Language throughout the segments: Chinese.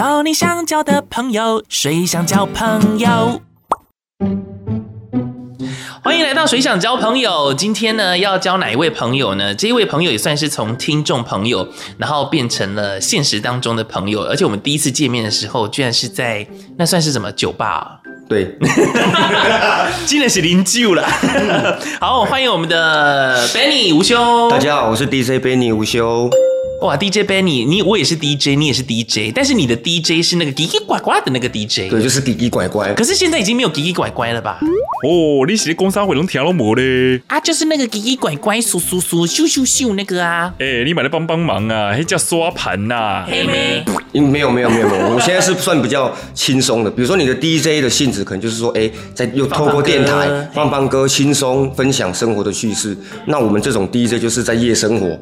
交你想交的朋友，谁想交朋友？欢迎来到谁想交朋友。今天呢，要交哪一位朋友呢？这一位朋友也算是从听众朋友，然后变成了现实当中的朋友。而且我们第一次见面的时候，居然是在那算是什么酒吧啊？对，竟然是零九了。好，欢迎我们的 Benny 吴修。大家好，我是 DJ Benny 吴修。哇，DJ Benny，你我也是 DJ，你也是 DJ，但是你的 DJ 是那个奇奇怪怪的那个 DJ，对，就是奇奇怪怪。可是现在已经没有奇奇怪怪了吧？哦，你是工商会能听到没嘞？啊，就是那个奇奇怪怪、咻咻咻、咻咻咻那个啊。哎、欸，你买来帮帮忙啊，还叫刷盘呐？黑妹，没有没有没有没有，我现在是算比较轻松的。比如说你的 DJ 的性质，可能就是说，哎、欸，在又透过电台放放歌，轻松分享生活的趣事。那我们这种 DJ 就是在夜生活。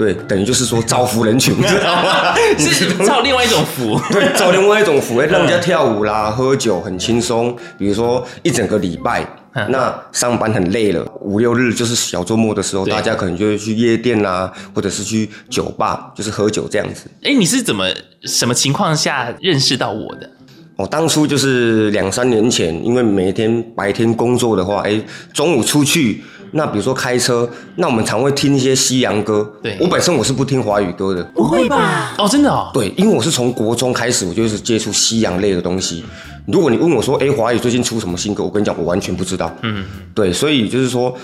对，等于就是说造福人群，知道吗？是造另外一种福。对，造另外一种福，哎，让人家跳舞啦、喝酒很轻松。比如说一整个礼拜，那上班很累了，五六日就是小周末的时候，大家可能就会去夜店啦，或者是去酒吧，就是喝酒这样子。哎，你是怎么什么情况下认识到我的？我当初就是两三年前，因为每天白天工作的话，哎，中午出去。那比如说开车，那我们常会听一些西洋歌。对，我本身我是不听华语歌的。不会吧？哦，真的哦。对，因为我是从国中开始，我就是接触西洋类的东西。如果你问我说，哎，华语最近出什么新歌？我跟你讲，我完全不知道。嗯，对，所以就是说，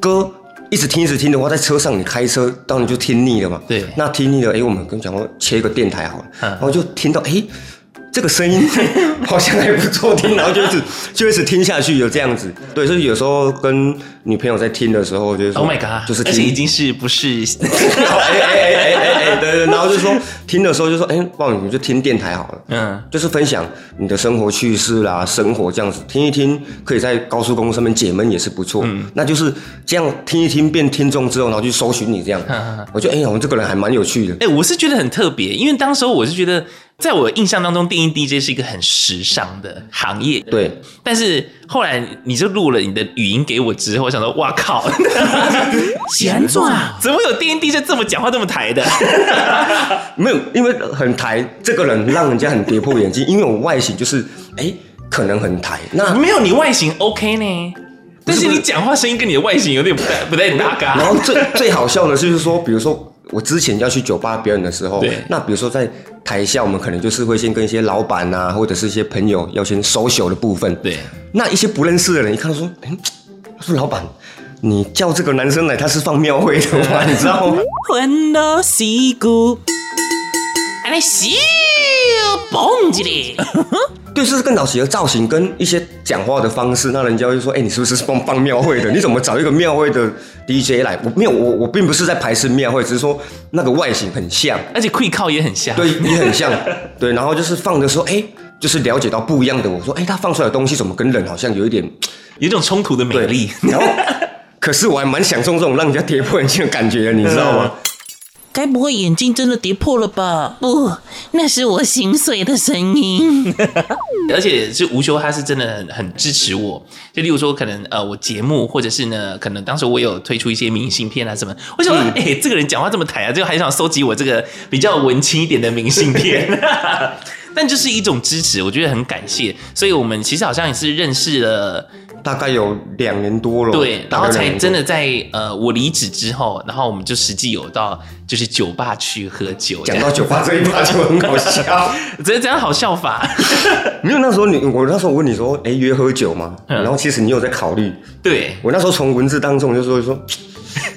歌一直听一直听的话，在车上你开车当然就听腻了嘛。对，那听腻了，哎，我们跟你讲说切一个电台好了，然后就听到，哎。这个声音 好像还不错听，然后就一直 就一直听下去，有这样子。对，所以有时候跟女朋友在听的时候，就是 Oh my God，就是而且已经是不是？哎哎哎哎哎哎，对对，然后就说 听的时候就说，哎，不然你就听电台好了。嗯，就是分享你的生活趣事啦，生活这样子听一听，可以在高速公路上面解闷也是不错。嗯，那就是这样听一听变听众之后，然后去搜寻你这样。我觉得哎呀，我们这个人还蛮有趣的。哎，我是觉得很特别，因为当时候我是觉得。在我印象当中，电音 DJ 是一个很时尚的行业。对，但是后来你就录了你的语音给我之后，我想说，哇靠，闲转怎么有电音 DJ 这么讲话这么抬的？没有，因为很抬，这个人让人家很跌破眼镜，因为我外形就是，哎，可能很抬。那没有你外形 OK 呢？但是你讲话声音跟你的外形有点不太不太搭嘎。然后最最好笑的就是说，比如说。我之前要去酒吧表演的时候，那比如说在台下，我们可能就是会先跟一些老板啊，或者是一些朋友要先 social 的部分，对。那一些不认识的人一看到说，哎，他说老板，你叫这个男生来，他是放庙会的吗？你知道吗？欢乐西谷，来西蹦子哩。对，就是更早期的造型跟一些讲话的方式，那人家会说：“哎，你是不是放放庙会的？你怎么找一个庙会的 DJ 来？”我没有，我我并不是在排斥庙会，只是说那个外形很像，而且跪靠也很像，对，也很像，对。然后就是放的时候，哎，就是了解到不一样的。我说：“哎，他放出来的东西怎么跟人好像有一点，有一种冲突的美丽。”然后，可是我还蛮享受这种让人家跌破眼镜的感觉的，你知道吗？该不会眼镜真的跌破了吧？不，那是我心碎的声音。而且是吴修，他是真的很很支持我。就例如说，可能呃，我节目或者是呢，可能当时我有推出一些明信片啊什么。我想说，哎、嗯欸，这个人讲话这么抬啊，就还想收集我这个比较文青一点的明信片。但就是一种支持，我觉得很感谢。所以我们其实好像也是认识了。大概有两年多了，对，然后才真的在呃我离职之后，然后我们就实际有到就是酒吧去喝酒。讲到酒吧这一趴就很搞笑，这 这样好笑法。没有那时候你我那时候我问你说，哎，约喝酒吗？然后其实你有在考虑。对，我那时候从文字当中就说说。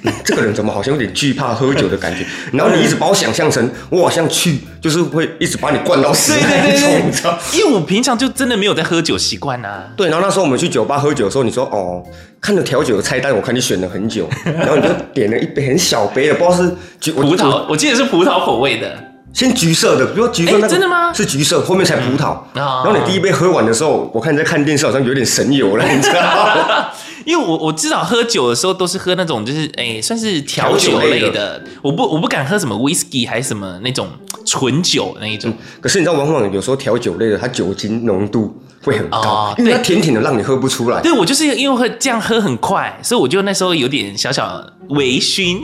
嗯、这个人怎么好像有点惧怕喝酒的感觉？然后你一直把我想象成我好像去，就是会一直把你灌到死那种，你知道？因为我平常就真的没有在喝酒习惯啊。对，然后那时候我们去酒吧喝酒的时候，你说哦，看着调酒的菜单，我看你选了很久，然后你就点了一杯很小杯的，不知道是橘葡萄，我记得是葡萄口味的，先橘色的，比如橘色那个，真的吗？是橘色，后面才葡萄。嗯、然后你第一杯喝完的时候，我看你在看电视，好像有点神游了，你知道吗？因为我我至少喝酒的时候都是喝那种就是哎、欸、算是调酒类的，我不我不敢喝什么 whisky 还是什么那种纯酒那一种、嗯。可是你知道，往往有时候调酒类的，它酒精浓度会很高，哦、因为它甜甜的让你喝不出来。对，我就是因为会这样喝很快，所以我就那时候有点小小微醺。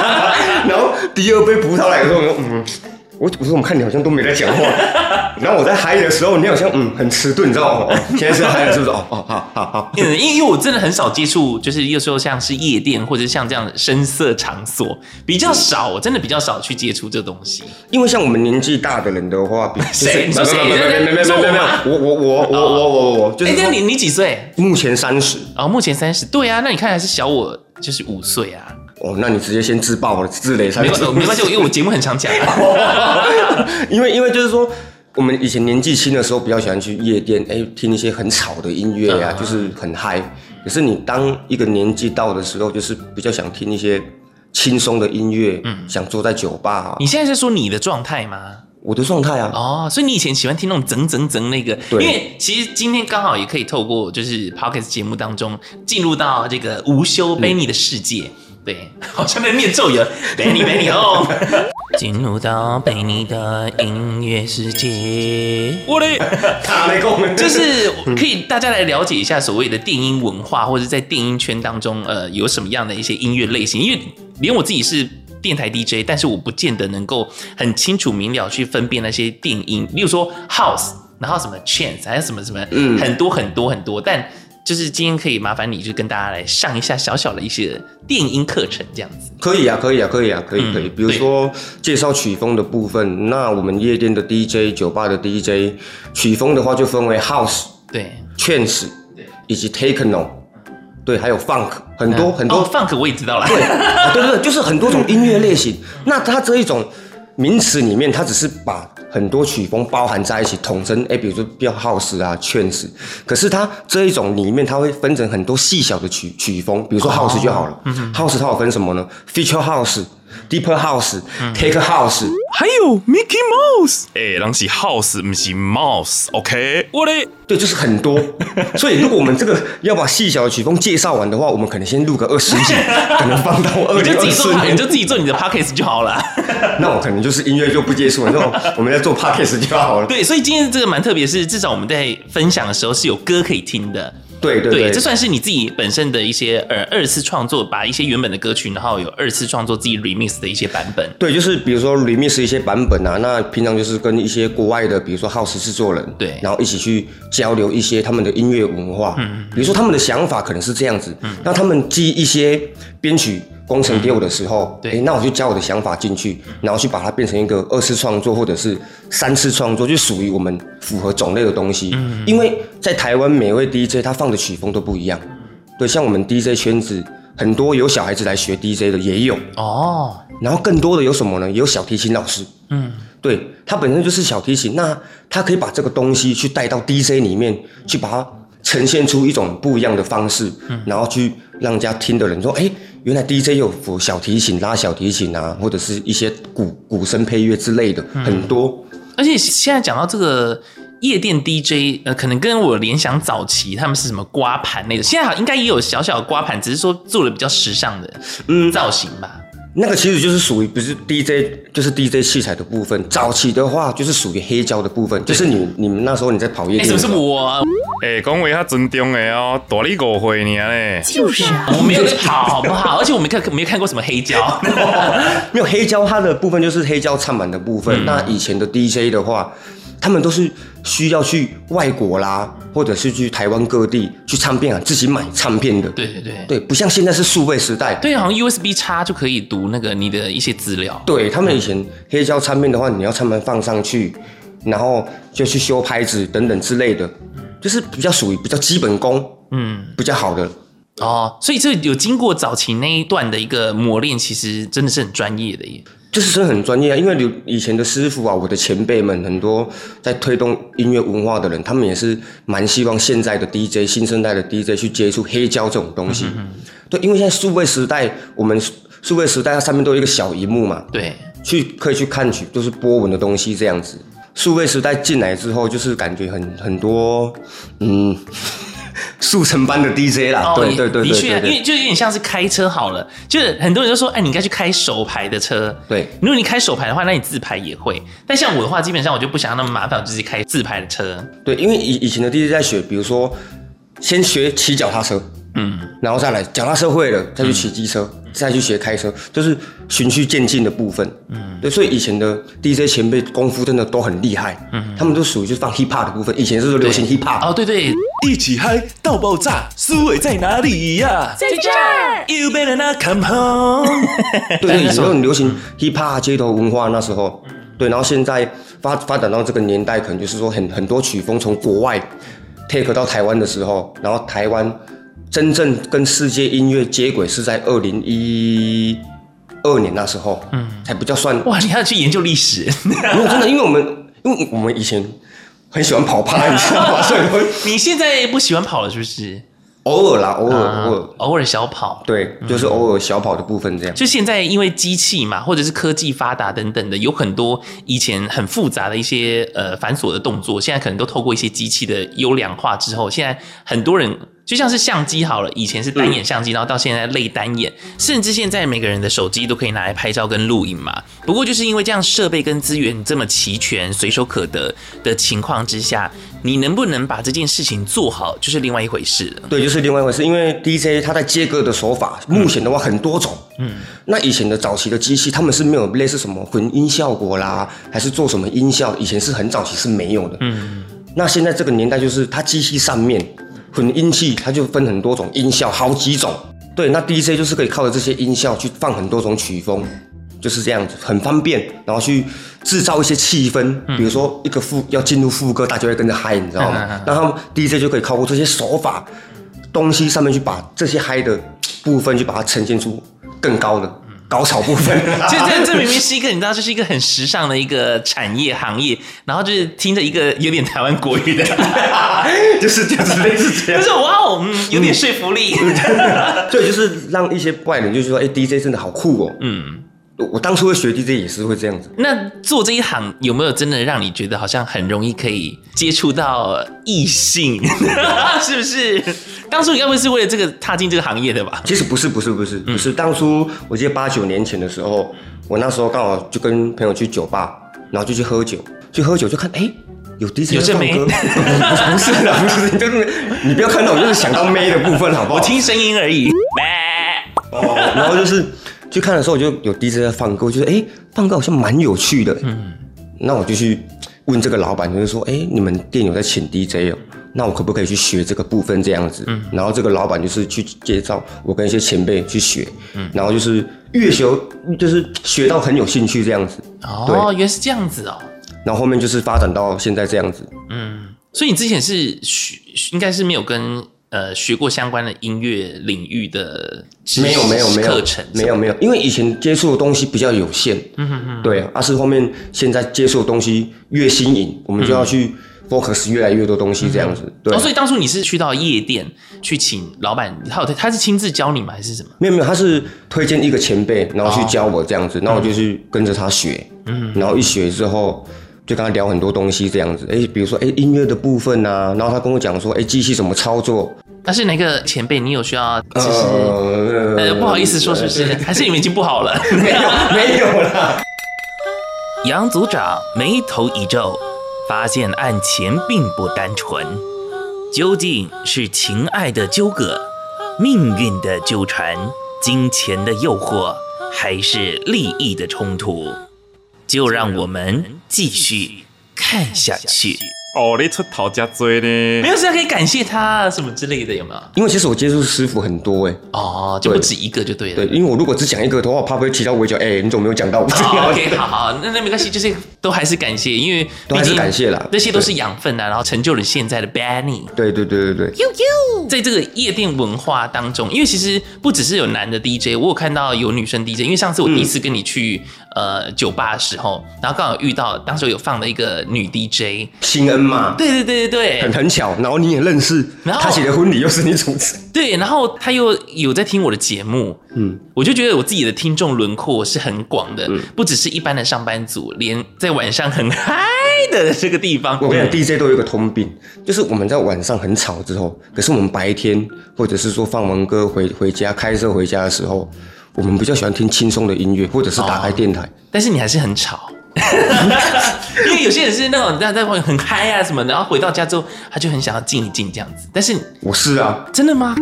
然后第二杯葡萄来的时候，嗯。我我说我们看你好像都没在讲话，然后我在嗨的时候，你好像嗯很迟钝，你知道吗？哦，现在是嗨了是不是？哦哦好好好，因为因为我真的很少接触，就是有时候像是夜店或者像这样的深色场所比较少，我真的比较少去接触这东西。因为像我们年纪大的人的话，谁？没有没有没有没有没有，我我我我我我我就是。哎，你你几岁？目前三十。哦，目前三十。对啊，那你看还是小我就是五岁啊。哦，那你直接先自爆了，自雷。没关系，没关系，因为我节目很常讲。因为因为就是说，我们以前年纪轻的时候比较喜欢去夜店，哎，听一些很吵的音乐呀、啊，就是很嗨。可是你当一个年纪到的时候，就是比较想听一些轻松的音乐，嗯，想坐在酒吧、啊。你现在是说你的状态吗？我的状态啊。哦，所以你以前喜欢听那种整整整那个，对。因为其实今天刚好也可以透过就是 Podcast 节目当中进入到这个无休 Benny 的世界。嗯对，好像在念咒语，Benny Benny 哦，进入到 Benny 的音乐世界。我的卡雷公，就是 可以大家来了解一下所谓的电音文化，或者在电音圈当中，呃，有什么样的一些音乐类型。因为连我自己是电台 DJ，但是我不见得能够很清楚明了去分辨那些电音，例如说 House，然后什么 Chance，还有什么什么，嗯，很多很多很多，但。就是今天可以麻烦你，就跟大家来上一下小小的一些电音课程，这样子。可以啊，可以啊，可以啊，可以可以。比如说介绍曲风的部分，那我们夜店的 DJ、酒吧的 DJ，曲风的话就分为 House、对、Trance，对，以及 Techno，对，还有 Funk，很多很多。Funk 我也知道了。对，对对对，就是很多种音乐类型。那它这一种。名词里面，它只是把很多曲风包含在一起，统称。哎，比如说比较 house 啊，trance。可是它这一种里面，它会分成很多细小的曲曲风。比如说 house 就好了。哦、house 它有分什么呢？feature house。Deeper House、嗯、Take House，还有 Mickey Mouse，哎、欸，那是 House，不是 Mouse，OK？、Okay? 我的对，就是很多。所以如果我们这个要把细小的曲风介绍完的话，我们可能先录个二十集，可能放到二零二四年，你就自己做你的 Podcast 就好了。那我可能就是音乐就不接触了，就我们在做 Podcast 就好了。对，所以今天这个蛮特别，是至少我们在分享的时候是有歌可以听的。对对对，对，这算是你自己本身的一些呃二次创作，把一些原本的歌曲，然后有二次创作自己 remix 的一些版本。对，就是比如说 remix 一些版本啊，那平常就是跟一些国外的，比如说 house 制作人，对，然后一起去交流一些他们的音乐文化。嗯，比如说他们的想法可能是这样子，嗯，那他们记一些编曲。工程给我的时候，对、欸，那我就加我的想法进去，然后去把它变成一个二次创作或者是三次创作，就属于我们符合种类的东西。嗯，因为在台湾每位 DJ 他放的曲风都不一样，对，像我们 DJ 圈子很多有小孩子来学 DJ 的也有哦，然后更多的有什么呢？有小提琴老师，嗯，对，他本身就是小提琴，那他可以把这个东西去带到 DJ 里面去，把它呈现出一种不一样的方式，嗯，然后去让人家听的人说，哎、欸。原来 DJ 有辅小提琴、拉小提琴啊，或者是一些鼓鼓声配乐之类的，嗯、很多。而且现在讲到这个夜店 DJ，呃，可能跟我联想早期他们是什么刮盘那个，现在好应该也有小小的刮盘，只是说做的比较时尚的嗯造型吧。那个其实就是属于不是 DJ，就是 DJ 器材的部分。早期的话就是属于黑胶的部分，就是你你们那时候你在跑夜店。是不是我、啊？哎、欸，讲话较尊重的哦，大你五岁呢嘞。就是啊，我没有跑，好不好？而且我没看没看过什么黑胶，没有黑胶，它的部分就是黑胶唱版的部分。嗯、那以前的 DJ 的话。他们都是需要去外国啦，或者是去台湾各地去唱片啊，自己买唱片的。对对对，对，不像现在是数位时代。对，好像 USB 插就可以读那个你的一些资料。对，他们以前黑胶唱片的话，你要唱片放上去，然后就去修拍子等等之类的，就是比较属于比较基本功，嗯，比较好的。哦，所以这有经过早期那一段的一个磨练，其实真的是很专业的耶。就是真的很专业啊，因为有以前的师傅啊，我的前辈们很多在推动音乐文化的人，他们也是蛮希望现在的 DJ 新生代的 DJ 去接触黑胶这种东西。嗯、对，因为现在数位时代，我们数位时代它上面都有一个小荧幕嘛，对，去可以去看取就是波纹的东西这样子。数位时代进来之后，就是感觉很很多，嗯。速成班的 DJ 啦，对对对，的确，因为就有点像是开车好了，就是很多人都说，哎，你应该去开手牌的车。对，如果你开手牌的话，那你自拍也会。但像我的话，基本上我就不想要那么麻烦，我就是开自拍的车。对，因为以以前的 DJ 在学，比如说先学骑脚踏车，嗯，然后再来脚踏车会了，再去骑机车，再去学开车，就是循序渐进的部分。嗯，对，所以以前的 DJ 前辈功夫真的都很厉害。嗯，他们都属于就是放 hip hop 的部分。以前是流行 hip hop。哦，对对，一起嗨到爆炸，思维在哪里呀？在这儿。You better not come home。对对，以前很流行 hip hop 街头文化那时候。对，然后现在发发展到这个年代，可能就是说很很多曲风从国外 take 到台湾的时候，然后台湾。真正跟世界音乐接轨是在二零一二年那时候，嗯，才比较算。哇，你还要去研究历史？没有，真的，因为我们因为我们以前很喜欢跑趴，你知道吗？所以 你现在不喜欢跑了，是不是？偶尔啦，偶尔，偶尔，偶尔小跑。对，就是偶尔小跑的部分这样。就现在，因为机器嘛，或者是科技发达等等的，有很多以前很复杂的一些呃繁琐的动作，现在可能都透过一些机器的优良化之后，现在很多人。就像是相机好了，以前是单眼相机，然后到现在类单眼，甚至现在每个人的手机都可以拿来拍照跟录影嘛。不过就是因为这样设备跟资源这么齐全、随手可得的情况之下，你能不能把这件事情做好，就是另外一回事了。对，就是另外一回事。因为 DJ 他在接歌的手法，目前的话很多种。嗯，那以前的早期的机器，他们是没有类似什么混音效果啦，还是做什么音效，以前是很早期是没有的。嗯，那现在这个年代就是它机器上面。混音器它就分很多种音效，好几种。对，那 DJ 就是可以靠着这些音效去放很多种曲风，就是这样子，很方便。然后去制造一些气氛，比如说一个副要进入副歌，大家会跟着嗨，你知道吗？然后 DJ 就可以靠过这些手法东西上面去把这些嗨的部分，去把它呈现出更高的。高潮部分，这这这明明是一个你知道，这是一个很时尚的一个产业行业，然后就是听着一个有点台湾国语的，就是就是类似这样，就是哇哦，嗯，有点说服力，对，就是让一些外人就是说，哎，DJ 真的好酷哦，嗯。我当初会学 DJ 也是会这样子。那做这一行有没有真的让你觉得好像很容易可以接触到异性？是不是？当初你该不会是为了这个踏进这个行业的吧？其实不是，不是，不是，不是。当初我记得八九年前的时候，我那时候刚好就跟朋友去酒吧，然后就去喝酒，去喝酒就看，哎，有 DJ 有唱歌。不是啦，不是，就是你不要看到我，就是想到妹的部分，好不好？我听声音而已。哦，然后就是。去看的时候，我就有 DJ 在放歌，我觉得哎，放歌好像蛮有趣的。嗯，那我就去问这个老板，就是说，哎，你们店有在请 DJ 哦？那我可不可以去学这个部分这样子？嗯，然后这个老板就是去介绍我跟一些前辈去学，嗯，然后就是越学就是学到很有兴趣这样子。哦，原来是这样子哦。然后后面就是发展到现在这样子。嗯，所以你之前是学，应该是没有跟。呃，学过相关的音乐领域的没有没有没有课程，没有没有，因为以前接触的东西比较有限，嗯哼哼，对，而、啊、是后面现在接触的东西越新颖，我们就要去 focus 越来越多东西这样子。对，哦，所以当初你是去到夜店去请老板，他有他是亲自教你吗？还是什么？没有没有，他是推荐一个前辈，然后去教我这样子，然后我就去跟着他学，嗯，然后一学之后。就跟他聊很多东西这样子，哎、欸，比如说哎、欸、音乐的部分啊，然后他跟我讲说，哎、欸，机器怎么操作？但是哪个前辈你有需要？其实呃，呃，不好意思说，是不是？还是你们已经不好了？没有，没有了。杨组长眉头一皱，发现案情并不单纯，究竟是情爱的纠葛、命运的纠缠、金钱的诱惑，还是利益的冲突？就让我们继续看下去。哦，你出头加追呢？没有事可以感谢他什么之类的，有没有？因为其实我接触师傅很多哎。哦，就不止一个就对了。对，因为我如果只讲一个的话，怕不会提到围剿。哎，你怎么没有讲到我？哦，OK，好好，那那没关系，就是都还是感谢，因为都还是感谢啦。这些都是养分啊，然后成就了现在的 Benny。对对对对对。呦呦，在这个夜店文化当中，因为其实不只是有男的 DJ，我有看到有女生 DJ。因为上次我第一次跟你去呃酒吧的时候，然后刚好遇到当时有放了一个女 DJ，新恩嘛。对对对。对，很很巧，然后你也认识，然后他写的婚礼又是你主持，对，然后他又有在听我的节目，嗯，我就觉得我自己的听众轮廓是很广的，嗯，不只是一般的上班族，连在晚上很嗨的这个地方，我跟你讲，DJ 都有一个通病，就是我们在晚上很吵之后，可是我们白天或者是说放完歌回回家开车回家的时候，我们比较喜欢听轻松的音乐，或者是打开电台，哦，但是你还是很吵。因为有些人是那种在在外面很嗨啊什么，然后回到家之后，他就很想要静一静这样子。但是我是啊，真的吗？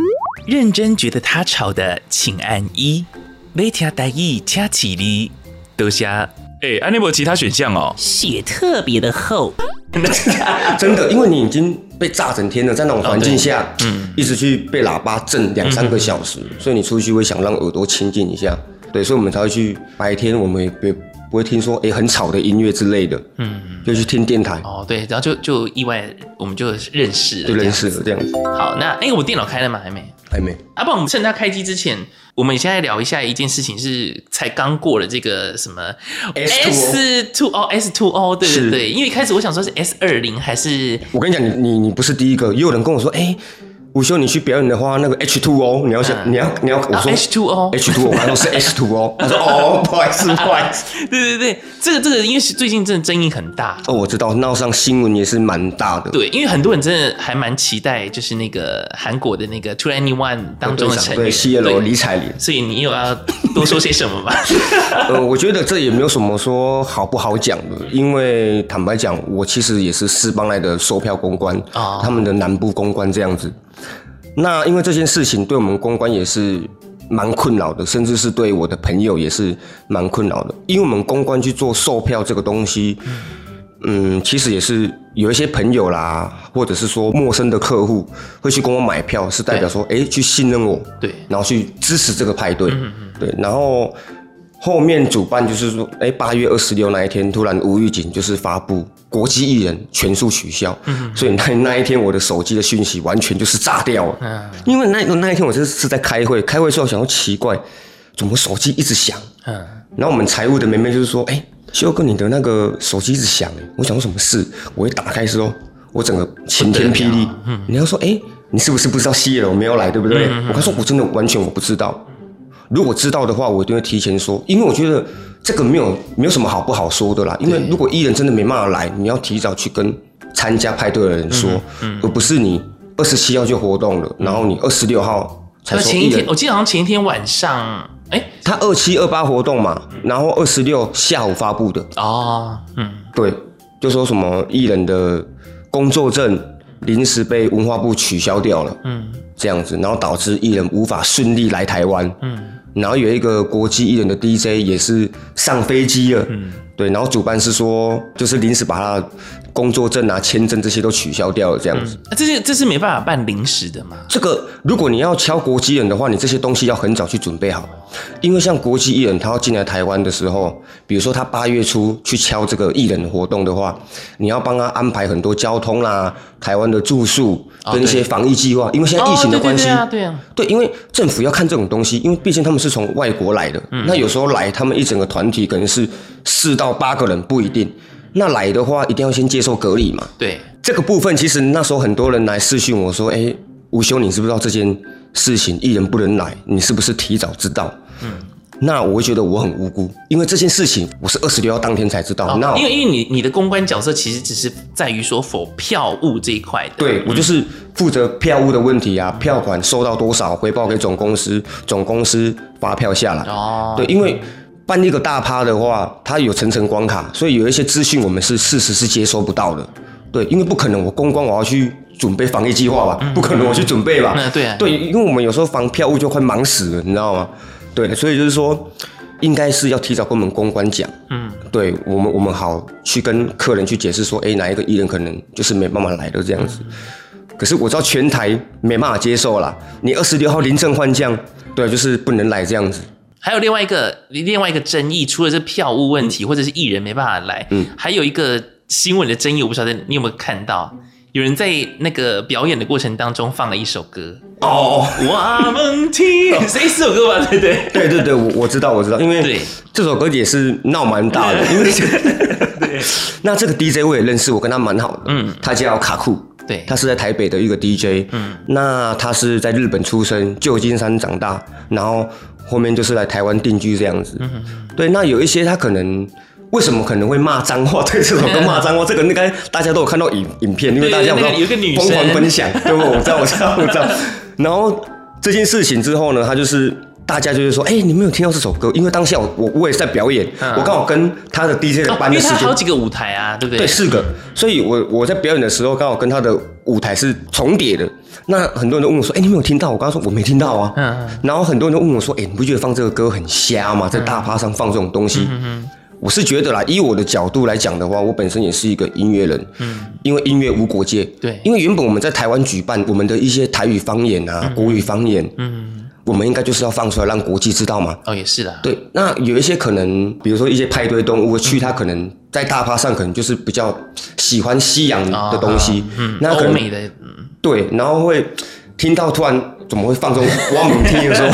认真觉得他吵的，请按一；每条台语掐起哩，都写哎，安尼没有其他选项哦，血特别的厚，真的，因为你已经被炸整天了，在那种环境下，嗯，一直去被喇叭震两三个小时，所以你出去会想让耳朵清静一下，对，所以我们才会去白天，我们也别。不会听说哎、欸、很吵的音乐之类的，嗯，就去听电台哦，对，然后就就意外我们就认识了，就认识了这样子。好，那哎、欸、我电脑开了吗？还没，还没。啊，不然我们趁它开机之前，我们现在聊一下一件事情，是才刚过了这个什么 S two O S two O，对对对，因为一开始我想说是 S 二零还是，我跟你讲，你你你不是第一个，也有人跟我说哎。欸午休，你去表演的话，那个 H two O，你要想，你要你要我说 H2O，H2O，我说 是 S2O，他说哦，不好意思，不好意思，对对对，这个这个，因为最近真的争议很大。哦，我知道闹上新闻也是蛮大的，对，因为很多人真的还蛮期待，就是那个韩国的那个 2NE1 当中的成员，对，CL 李彩玲，所以你有要多说些什么吗？呃，我觉得这也没有什么说好不好讲的，因为坦白讲，我其实也是四邦来的售票公关啊，他们的南部公关这样子。那因为这件事情对我们公关也是蛮困扰的，甚至是对我的朋友也是蛮困扰的。因为我们公关去做售票这个东西，嗯，其实也是有一些朋友啦，或者是说陌生的客户会去跟我买票，是代表说，哎，去信任我，对，然后去支持这个派对，对，然后。后面主办就是说，哎，八月二十六那一天，突然无预警就是发布国际艺人全数取消，嗯，所以那那一天我的手机的讯息完全就是炸掉了，嗯，因为那那一天我就是是在开会，开会时候想说奇怪，怎么手机一直响，嗯，然后我们财务的妹妹就是说，哎，修哥你的那个手机一直响，我想说什么事，我一打开时候，我整个晴天霹雳，嗯，你要说，哎，你是不是不知道 CL 没有来，对不对？嗯，我刚说我真的完全我不知道。如果知道的话，我一定会提前说，因为我觉得这个没有没有什么好不好说的啦。因为如果艺人真的没办法来，你要提早去跟参加派对的人说，嗯嗯、而不是你二十七号就活动了，嗯、然后你二十六号才说。前一天，我记得好像前一天晚上，哎、欸，他二七二八活动嘛，然后二十六下午发布的。哦，嗯，对，就说什么艺人的工作证临时被文化部取消掉了，嗯，这样子，然后导致艺人无法顺利来台湾，嗯。然后有一个国际艺人的 DJ 也是上飞机了，嗯，对，然后主办是说，就是临时把他的工作证啊、签证这些都取消掉了，这样子。这些这是没办法办临时的吗？这个如果你要敲国际人的话，你这些东西要很早去准备好，因为像国际艺人他要进来台湾的时候，比如说他八月初去敲这个艺人的活动的话，你要帮他安排很多交通啦、台湾的住宿。跟一些防疫计划，因为现在疫情的关系，对啊，对啊，对，因为政府要看这种东西，因为毕竟他们是从外国来的，那有时候来，他们一整个团体可能是四到八个人，不一定。那来的话，一定要先接受隔离嘛。对，这个部分其实那时候很多人来私讯我说：“哎，吴修，你知不知道这件事情艺人不能来？你是不是提早知道？”嗯。那我会觉得我很无辜，因为这件事情我是二十六号当天才知道。那、哦、因为因为你你的公关角色其实只是在于说否票务这一块的。对，我就是负责票务的问题啊，票款收到多少回报给总公司，总公司发票下来。哦。对，因为办一个大趴的话，它有层层关卡，所以有一些资讯我们是事实是接收不到的。对，因为不可能我公关我要去准备防疫计划吧？嗯、不可能我去准备吧？嗯、对啊。对，因为我们有时候防票务就快忙死了，你知道吗？对，所以就是说，应该是要提早跟我们公关讲，嗯，对我们，我们好去跟客人去解释说，哎，哪一个艺人可能就是没办法来的这样子。可是我知道全台没办法接受啦，你二十六号临阵换将，对，就是不能来这样子。还有另外一个另外一个争议，除了是票务问题，或者是艺人没办法来，嗯，还有一个新闻的争议，我不晓得你有没有看到。有人在那个表演的过程当中放了一首歌。哦，我们听，是一首歌吧？对对？对对对，我我知道我知道，因为这首歌也是闹蛮大的，因为 对，那这个 DJ 我也认识，我跟他蛮好的，嗯，他叫卡库，对，他是在台北的一个 DJ，嗯，那他是在日本出生，旧金山长大，然后后面就是来台湾定居这样子，嗯，对，那有一些他可能。为什么可能会骂脏话？对这首歌 骂脏话，这个应该大家都有看到影影片，因为大家有个女疯狂分享，对不？我知道，我知道，我知道。然后这件事情之后呢，他就是大家就是说，哎、欸，你没有听到这首歌？因为当下我我我也是在表演，嗯、我刚好跟他的 DJ 的班的时间，哦、因为他好几个舞台啊，对不对？对，四个，所以我我在表演的时候刚好跟他的舞台是重叠的。那很多人都问我说，哎、欸，你没有听到？我刚刚说我没听到啊。嗯嗯。然后很多人都问我说，哎、欸，你不觉得放这个歌很瞎吗？在大趴上放这种东西？嗯嗯。我是觉得啦，以我的角度来讲的话，我本身也是一个音乐人。嗯。因为音乐无国界。对。因为原本我们在台湾举办我们的一些台语方言啊、国语方言。嗯。我们应该就是要放出来让国际知道嘛？哦，也是的。对，那有一些可能，比如说一些派对动物去，它可能在大趴上可能就是比较喜欢西洋的东西，嗯，那欧美的，对，然后会听到突然。怎么会放这种汪明听的时候？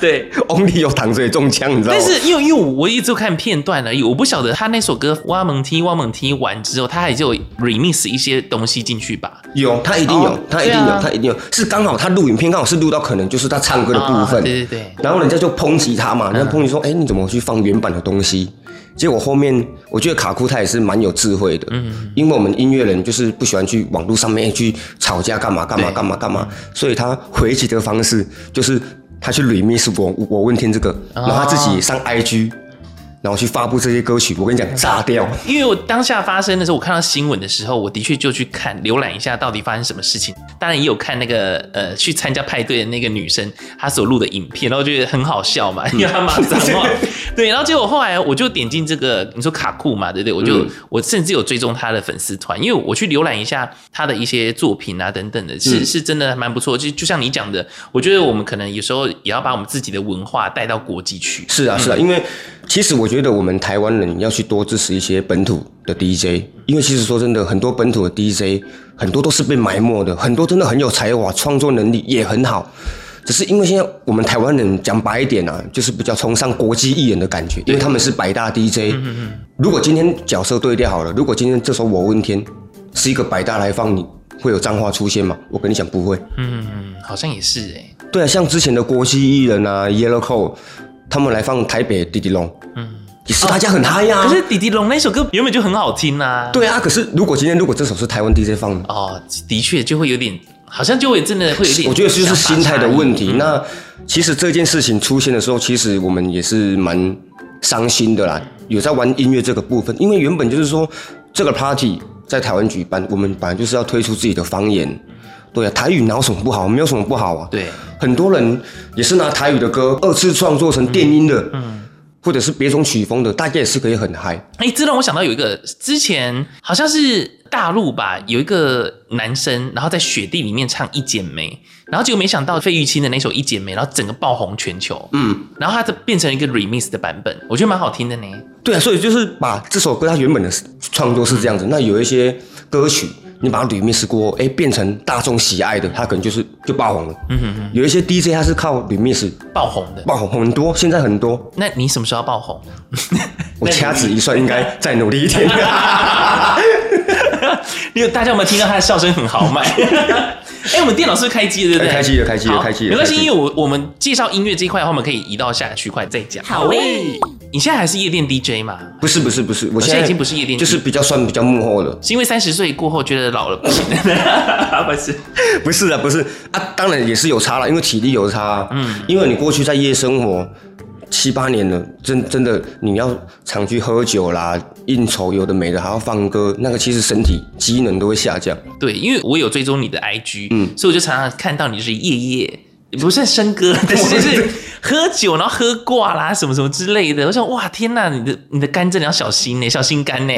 对，Only 有糖水中枪，你知道吗？但是因为因为我一直看片段而已，我不晓得他那首歌汪明听汪明听完之后，他还就 remix 一些东西进去吧？有，他一定有，他一定有，他一定有，是刚好他录影片刚好是录到可能就是他唱歌的部分，对对对。然后人家就抨击他嘛，人家抨击说：“哎，你怎么去放原版的东西？”结果后面，我觉得卡库他也是蛮有智慧的，嗯，因为我们音乐人就是不喜欢去网络上面去吵架干嘛干嘛干嘛干嘛，所以他回击的方式就是他去 remix 我我问天这个，然后他自己上 IG。然后去发布这些歌曲，我跟你讲，炸掉！因为我当下发生的时候，我看到新闻的时候，我的确就去看浏览一下到底发生什么事情。当然也有看那个呃去参加派对的那个女生她所录的影片，然后觉得很好笑嘛，因为她骂脏话。对，然后结果后来我就点进这个你说卡酷嘛，对不对？我就、嗯、我甚至有追踪她的粉丝团，因为我去浏览一下她的一些作品啊等等的，是、嗯、是真的蛮不错。就就像你讲的，我觉得我们可能有时候也要把我们自己的文化带到国际去。是啊，是啊，因为。其实我觉得我们台湾人要去多支持一些本土的 DJ，因为其实说真的，很多本土的 DJ 很多都是被埋没的，很多真的很有才华，创作能力也很好，只是因为现在我们台湾人讲白一点啊，就是比较崇尚国际艺人的感觉，因为他们是百大 DJ。如果今天角色对调好了，如果今天这首我问天是一个百大来放，你会有脏话出现吗？我跟你讲不会。嗯嗯，好像也是哎。对啊，像之前的国际艺人啊，Yellow Cole。他们来放台北的滴滴龙，嗯，也是大家很嗨呀、啊。可是滴滴龙那首歌原本就很好听啊。对啊，可是如果今天如果这首是台湾 DJ 放的，哦，的确就会有点，好像就会真的会有点。我觉得就是心态的问题。嗯、那其实这件事情出现的时候，其实我们也是蛮伤心的啦。有在玩音乐这个部分，因为原本就是说这个 party 在台湾举办，我们本来就是要推出自己的方言。对啊，台语哪有什么不好？没有什么不好啊。对，很多人也是拿台语的歌二次创作成电音的，嗯，嗯或者是别种曲风的，大家也是可以很嗨。哎、欸，这让我想到有一个之前好像是大陆吧，有一个男生，然后在雪地里面唱《一剪梅》，然后结果没想到费玉清的那首《一剪梅》，然后整个爆红全球。嗯，然后他就变成一个 remix 的版本，我觉得蛮好听的呢。对啊，所以就是把这首歌它原本的创作是这样子，嗯、那有一些歌曲。你把它 remix 过，哎，变成大众喜爱的，它可能就是就爆红了。嗯哼哼。有一些 DJ 他是靠捋密斯爆红的，爆红很多，现在很多。那你什么时候要爆红？我掐指一算，应该再努力一点。因为大家有没有听到他的笑声很豪迈？哎，我们电脑是不是开机了？对不对？开机了，开机了，开机了。没关系，因为我我们介绍音乐这一块的话，我们可以移到下区块再讲。好诶。你现在还是夜店 DJ 吗？不是，不是，不是，我现在已经不是夜店，就是比较算比较幕后了。是因为三十岁过后觉得老了不行？不是，不是啊，不是啊，当然也是有差了，因为体力有差。嗯，因为你过去在夜生活七八年了，真真的你要常去喝酒啦、应酬，有的没的，还要放歌，那个其实身体机能都会下降。对，因为我有追踪你的 IG，嗯，所以我就常常看到你就是夜夜。不是笙歌，但是就是喝酒，然后喝挂啦，什么什么之类的。我想，哇，天呐，你的你的肝真的要小心呢，小心肝呢，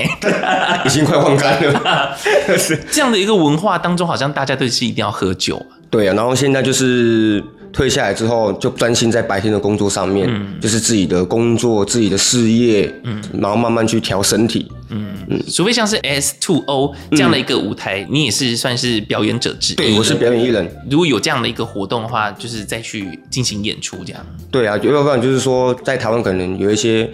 已经快换肝了。是 这样的一个文化当中，好像大家都是一定要喝酒。对啊，然后现在就是。退下来之后，就专心在白天的工作上面，嗯、就是自己的工作、自己的事业，嗯，然后慢慢去调身体，嗯嗯。除非像是 S Two O 这样的一个舞台，嗯、你也是算是表演者之一。对，我是表演艺人。如果有这样的一个活动的话，就是再去进行演出这样。对啊，要不然就是说，在台湾可能有一些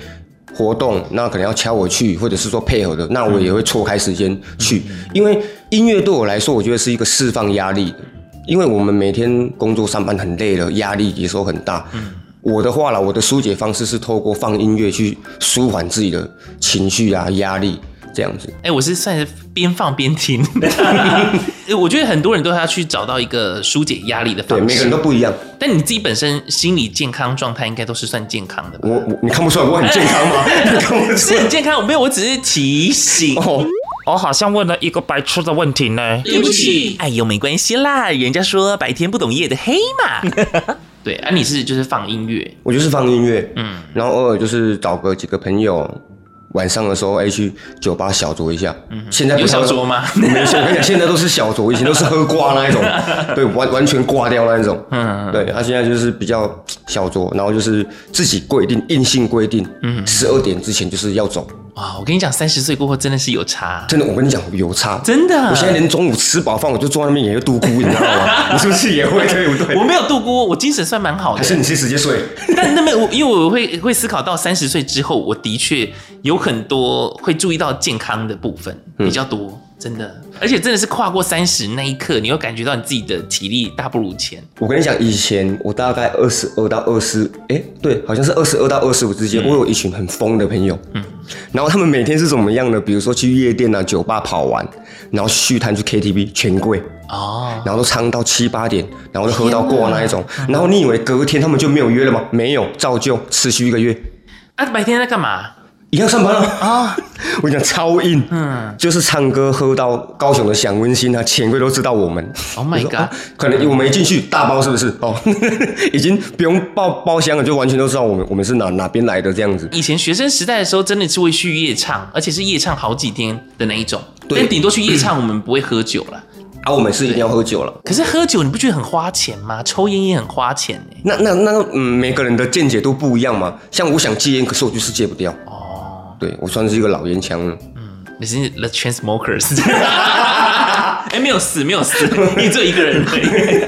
活动，那可能要敲我去，或者是说配合的，那我也会错开时间去，嗯、因为音乐对我来说，我觉得是一个释放压力的。因为我们每天工作上班很累了，压力也时候很大。嗯，我的话啦，我的疏解方式是透过放音乐去舒缓自己的情绪啊、压力，这样子。哎，我是算是边放边听。我觉得很多人都要去找到一个疏解压力的方式，对，每个人都不一样。但你自己本身心理健康状态应该都是算健康的吧？我我你看不出来我很健康吗？是很健康，我没有，我只是提醒。哦，我好像问了一个白痴的问题呢。对不起，哎呦，没关系啦，人家说白天不懂夜的黑嘛。对，啊，你是就是放音乐，我就是放音乐，嗯，然后偶尔就是找个几个朋友。晚上的时候，哎，去酒吧小酌一下。嗯，现在有小酌吗？没有，我跟你讲，现在都是小酌，以前都是喝挂那一种，对，完完全挂掉那一种。嗯，对，他、啊、现在就是比较 小酌，然后就是自己规定，硬性规定，嗯，十二点之前就是要走。哇，我跟你讲，三十岁过后真的是有差，真的，我跟你讲有差，真的。我现在连中午吃饱饭，我就坐在那边也会度孤，你知道吗？你是不是也会对不对？我没有度孤，我精神算蛮好的。还是你先直接睡？但那么我因为我会会思考到三十岁之后，我的确有很多会注意到健康的部分比较多。嗯真的，而且真的是跨过三十那一刻，你会感觉到你自己的体力大不如前。我跟你讲，以前我大概二十二到二十，哎，对，好像是二十二到二十五之间，嗯、我有一群很疯的朋友，嗯，然后他们每天是怎么样的？比如说去夜店啊、酒吧跑完，然后续摊去 KTV 全跪哦，然后都唱到七八点，然后都喝到过那一种。然后你以为隔天他们就没有约了吗？没有，照旧持续一个月。啊，白天在干嘛？一样上班了啊！我跟你讲超硬，嗯，就是唱歌喝到高雄的享温馨啊，潜规都知道我们。Oh my god！、啊、可能我没进去大包是不是？哦，已经不用包包厢了，就完全都知道我们我们是哪哪边来的这样子。以前学生时代的时候，真的是会去夜唱，而且是夜唱好几天的那一种。对，顶多去夜唱，我们不会喝酒了。啊，我们是一定要喝酒了。可是喝酒你不觉得很花钱吗？抽烟也很花钱哎。那那那嗯，每个人的见解都不一样嘛。像我想戒烟，可是我就是戒不掉。对，我算是一个老烟枪了。嗯，你是 The Chainsmokers。哎，没有死，没有死，你只有一个人。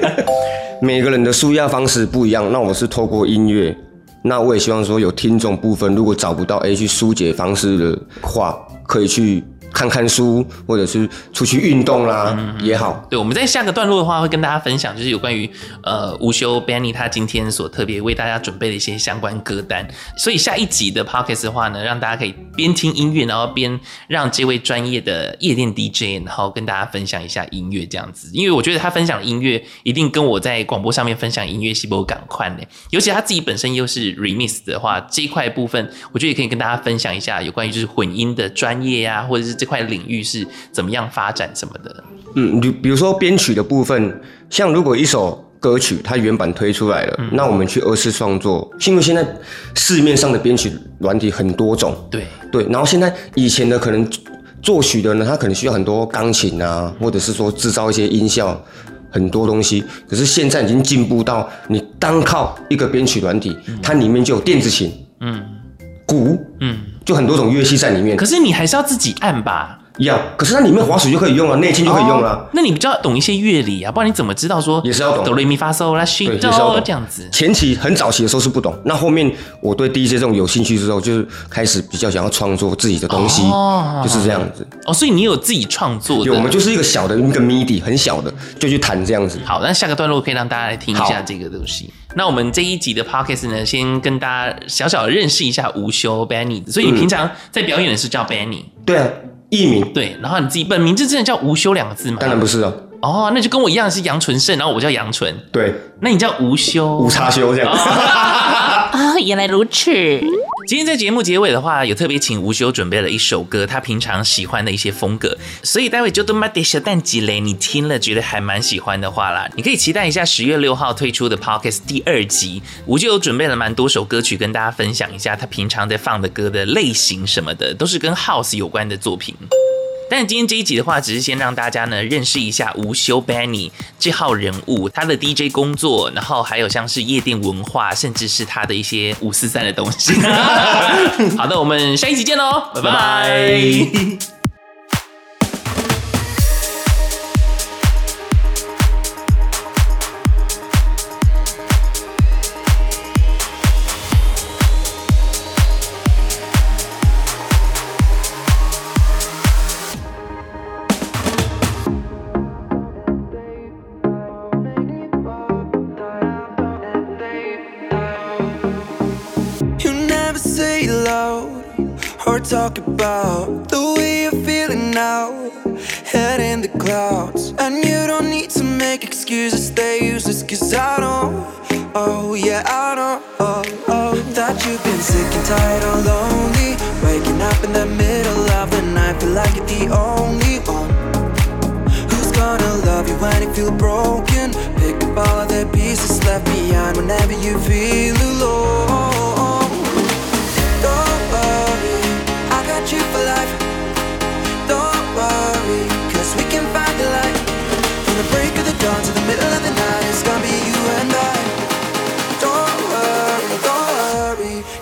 每个人的舒压方式不一样，那我是透过音乐。那我也希望说，有听众部分如果找不到哎去疏解方式的话，可以去。看看书，或者是出去运动啦，嗯、也好。对，我们在下个段落的话，会跟大家分享，就是有关于呃无休 Benny 他今天所特别为大家准备的一些相关歌单。所以下一集的 Podcast 的话呢，让大家可以边听音乐，然后边让这位专业的夜店 DJ，然后跟大家分享一下音乐这样子。因为我觉得他分享的音乐一定跟我在广播上面分享音乐是不赶快呢，尤其他自己本身又是 Remix 的话，这一块部分我觉得也可以跟大家分享一下有关于就是混音的专业呀、啊，或者是这块领域是怎么样发展什么的？嗯，你比如说编曲的部分，像如果一首歌曲它原版推出来了，嗯、那我们去二次创作，因为现在市面上的编曲软体很多种，对。对，然后现在以前的可能作曲的呢，他可能需要很多钢琴啊，或者是说制造一些音效，很多东西，可是现在已经进步到你单靠一个编曲软体，嗯、它里面就有电子琴，嗯，鼓，嗯。就很多种乐器在里面，可是你还是要自己按吧。要，可是它里面滑鼠就可以用啊，内建就可以用了。那你比较懂一些乐理啊，不然你怎么知道说也是要懂哆来咪发嗦拉西哆这样子？前期很早期的时候是不懂，那后面我对 DJ 这种有兴趣之后，就是开始比较想要创作自己的东西，哦、就是这样子。哦，所以你有自己创作的？对，我们就是一个小的一个 MIDI，很小的，就去弹这样子。好，那下个段落可以让大家来听一下这个东西。那我们这一集的 Podcast 呢，先跟大家小小的认识一下无休 Benny。所以你平常在表演的是叫 Benny？、嗯、对啊。艺名对，然后你自己本名字真的叫无休两个字吗？当然不是哦。哦，那就跟我一样是杨纯胜，然后我叫杨纯。对，那你叫无休，无差修这样。啊，原来如此。今天在节目结尾的话，有特别请吴休准备了一首歌，他平常喜欢的一些风格，所以待会就都买点小蛋鸡嘞。你听了觉得还蛮喜欢的话啦，你可以期待一下十月六号推出的 Podcast 第二集。无休有准备了蛮多首歌曲跟大家分享一下，他平常在放的歌的类型什么的，都是跟 House 有关的作品。但今天这一集的话，只是先让大家呢认识一下无休 Benny 这号人物，他的 DJ 工作，然后还有像是夜店文化，甚至是他的一些五四三的东西。好的，我们下一集见喽，拜拜。talk about the way you're feeling now, head in the clouds. And you don't need to make excuses, they useless. Cause I know, oh yeah, I know, oh, oh, that you've been sick and tired of lonely. Waking up in the middle of the night, feel like you're the only one who's gonna love you when you feel broken. Pick up all the pieces left behind whenever you feel alone.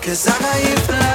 Cause I got you flying